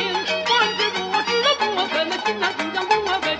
心，万事如我知了不分，那心难心将不分。